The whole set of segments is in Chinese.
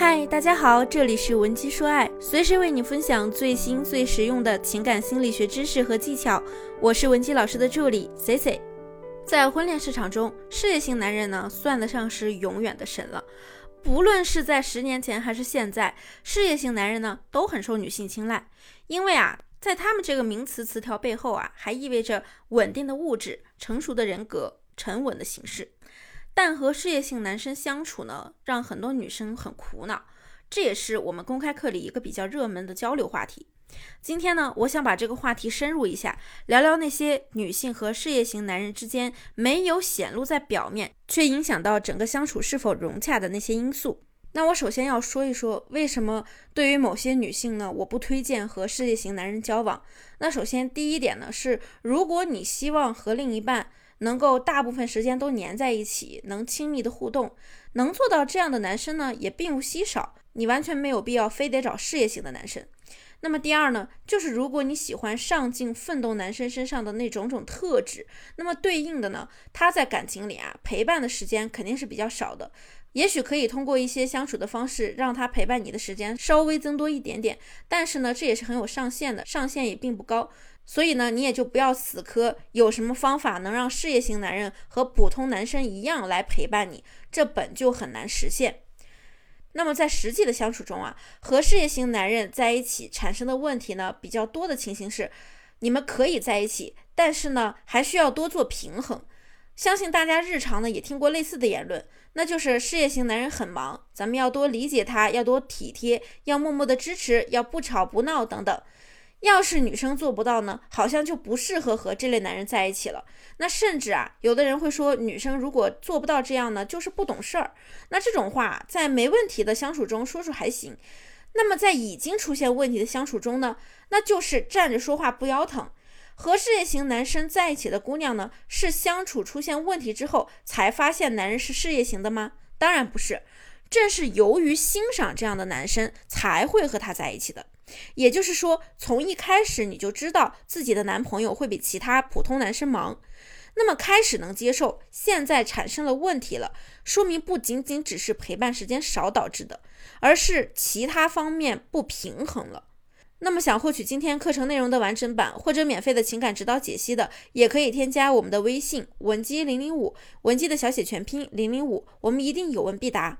嗨，大家好，这里是文姬说爱，随时为你分享最新最实用的情感心理学知识和技巧。我是文姬老师的助理 C C。在婚恋市场中，事业型男人呢，算得上是永远的神了。不论是在十年前还是现在，事业型男人呢，都很受女性青睐，因为啊，在他们这个名词词条背后啊，还意味着稳定的物质、成熟的人格、沉稳的形式。但和事业性男生相处呢，让很多女生很苦恼，这也是我们公开课里一个比较热门的交流话题。今天呢，我想把这个话题深入一下，聊聊那些女性和事业型男人之间没有显露在表面，却影响到整个相处是否融洽的那些因素。那我首先要说一说，为什么对于某些女性呢，我不推荐和事业型男人交往。那首先第一点呢，是如果你希望和另一半。能够大部分时间都黏在一起，能亲密的互动，能做到这样的男生呢，也并不稀少。你完全没有必要非得找事业型的男生。那么第二呢，就是如果你喜欢上进奋斗男生身上的那种种特质，那么对应的呢，他在感情里啊，陪伴的时间肯定是比较少的。也许可以通过一些相处的方式，让他陪伴你的时间稍微增多一点点，但是呢，这也是很有上限的，上限也并不高。所以呢，你也就不要死磕有什么方法能让事业型男人和普通男生一样来陪伴你，这本就很难实现。那么在实际的相处中啊，和事业型男人在一起产生的问题呢，比较多的情形是，你们可以在一起，但是呢，还需要多做平衡。相信大家日常呢也听过类似的言论，那就是事业型男人很忙，咱们要多理解他，要多体贴，要默默的支持，要不吵不闹等等。要是女生做不到呢，好像就不适合和这类男人在一起了。那甚至啊，有的人会说，女生如果做不到这样呢，就是不懂事儿。那这种话在没问题的相处中说说还行，那么在已经出现问题的相处中呢，那就是站着说话不腰疼。和事业型男生在一起的姑娘呢，是相处出现问题之后才发现男人是事业型的吗？当然不是，正是由于欣赏这样的男生才会和他在一起的。也就是说，从一开始你就知道自己的男朋友会比其他普通男生忙，那么开始能接受，现在产生了问题了，说明不仅仅只是陪伴时间少导致的，而是其他方面不平衡了。那么想获取今天课程内容的完整版或者免费的情感指导解析的，也可以添加我们的微信文姬零零五，文姬的小写全拼零零五，我们一定有问必答。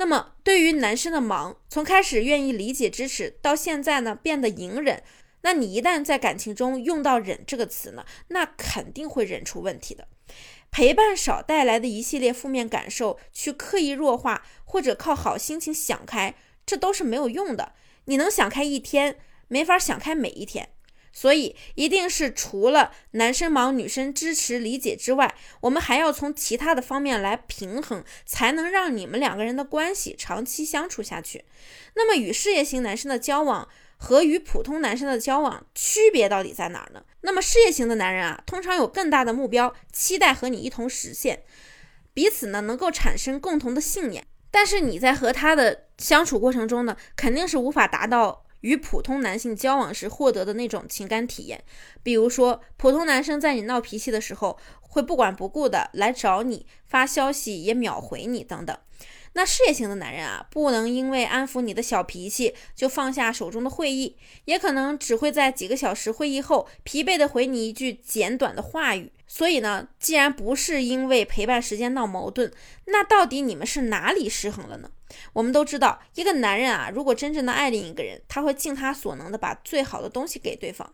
那么，对于男生的忙，从开始愿意理解支持，到现在呢变得隐忍，那你一旦在感情中用到“忍”这个词呢，那肯定会忍出问题的。陪伴少带来的一系列负面感受，去刻意弱化或者靠好心情想开，这都是没有用的。你能想开一天，没法想开每一天。所以，一定是除了男生忙、女生支持、理解之外，我们还要从其他的方面来平衡，才能让你们两个人的关系长期相处下去。那么，与事业型男生的交往和与普通男生的交往区别到底在哪儿呢？那么，事业型的男人啊，通常有更大的目标，期待和你一同实现，彼此呢能够产生共同的信念。但是你在和他的相处过程中呢，肯定是无法达到。与普通男性交往时获得的那种情感体验，比如说，普通男生在你闹脾气的时候，会不管不顾的来找你，发消息也秒回你等等。那事业型的男人啊，不能因为安抚你的小脾气就放下手中的会议，也可能只会在几个小时会议后疲惫的回你一句简短的话语。所以呢，既然不是因为陪伴时间闹矛盾，那到底你们是哪里失衡了呢？我们都知道，一个男人啊，如果真正的爱另一个人，他会尽他所能的把最好的东西给对方。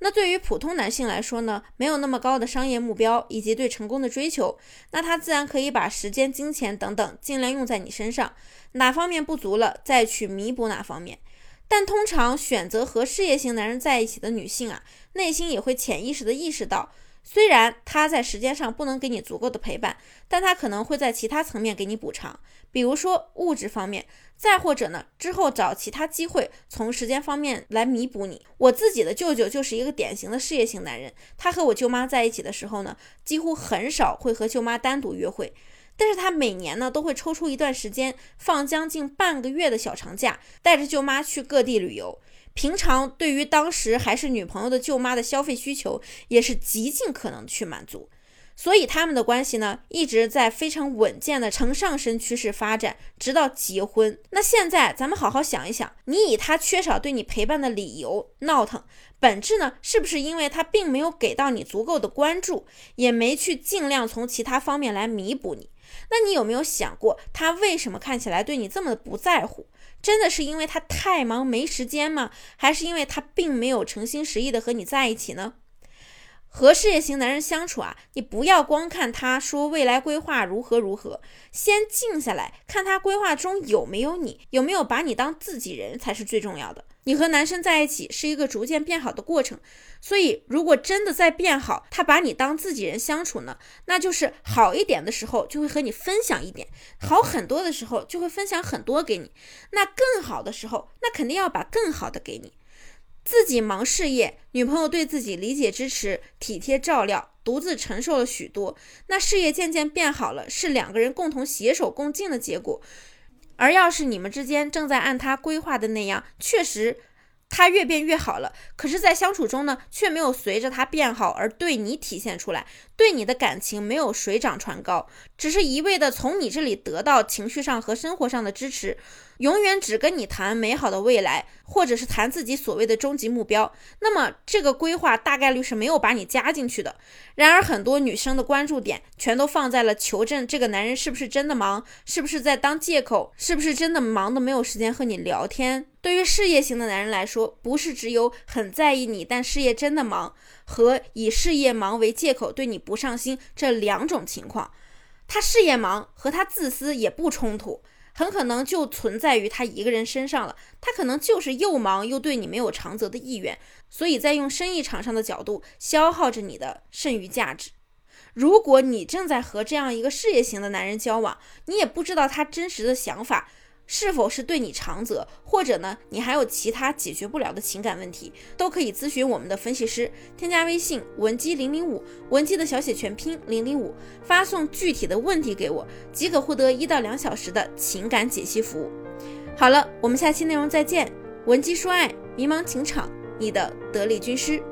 那对于普通男性来说呢，没有那么高的商业目标以及对成功的追求，那他自然可以把时间、金钱等等尽量用在你身上，哪方面不足了，再去弥补哪方面。但通常选择和事业型男人在一起的女性啊，内心也会潜意识的意识到。虽然他在时间上不能给你足够的陪伴，但他可能会在其他层面给你补偿，比如说物质方面，再或者呢，之后找其他机会从时间方面来弥补你。我自己的舅舅就是一个典型的事业型男人，他和我舅妈在一起的时候呢，几乎很少会和舅妈单独约会，但是他每年呢都会抽出一段时间，放将近半个月的小长假，带着舅妈去各地旅游。平常对于当时还是女朋友的舅妈的消费需求，也是极尽可能去满足。所以他们的关系呢，一直在非常稳健的呈上升趋势发展，直到结婚。那现在咱们好好想一想，你以他缺少对你陪伴的理由闹腾，本质呢，是不是因为他并没有给到你足够的关注，也没去尽量从其他方面来弥补你？那你有没有想过，他为什么看起来对你这么的不在乎？真的是因为他太忙没时间吗？还是因为他并没有诚心实意的和你在一起呢？和事业型男人相处啊，你不要光看他说未来规划如何如何，先静下来看他规划中有没有你，有没有把你当自己人才是最重要的。你和男生在一起是一个逐渐变好的过程，所以如果真的在变好，他把你当自己人相处呢，那就是好一点的时候就会和你分享一点，好很多的时候就会分享很多给你，那更好的时候，那肯定要把更好的给你。自己忙事业，女朋友对自己理解、支持、体贴、照料，独自承受了许多。那事业渐渐变好了，是两个人共同携手共进的结果。而要是你们之间正在按他规划的那样，确实。他越变越好了，可是，在相处中呢，却没有随着他变好而对你体现出来，对你的感情没有水涨船高，只是一味的从你这里得到情绪上和生活上的支持，永远只跟你谈美好的未来，或者是谈自己所谓的终极目标，那么这个规划大概率是没有把你加进去的。然而，很多女生的关注点全都放在了求证这个男人是不是真的忙，是不是在当借口，是不是真的忙的没有时间和你聊天。对于事业型的男人来说，不是只有很在意你，但事业真的忙，和以事业忙为借口对你不上心这两种情况。他事业忙和他自私也不冲突，很可能就存在于他一个人身上了。他可能就是又忙又对你没有长则的意愿，所以在用生意场上的角度消耗着你的剩余价值。如果你正在和这样一个事业型的男人交往，你也不知道他真实的想法。是否是对你长则，或者呢，你还有其他解决不了的情感问题，都可以咨询我们的分析师。添加微信文姬零零五，文姬的小写全拼零零五，发送具体的问题给我，即可获得一到两小时的情感解析服务。好了，我们下期内容再见。文姬说爱，迷茫情场，你的得力军师。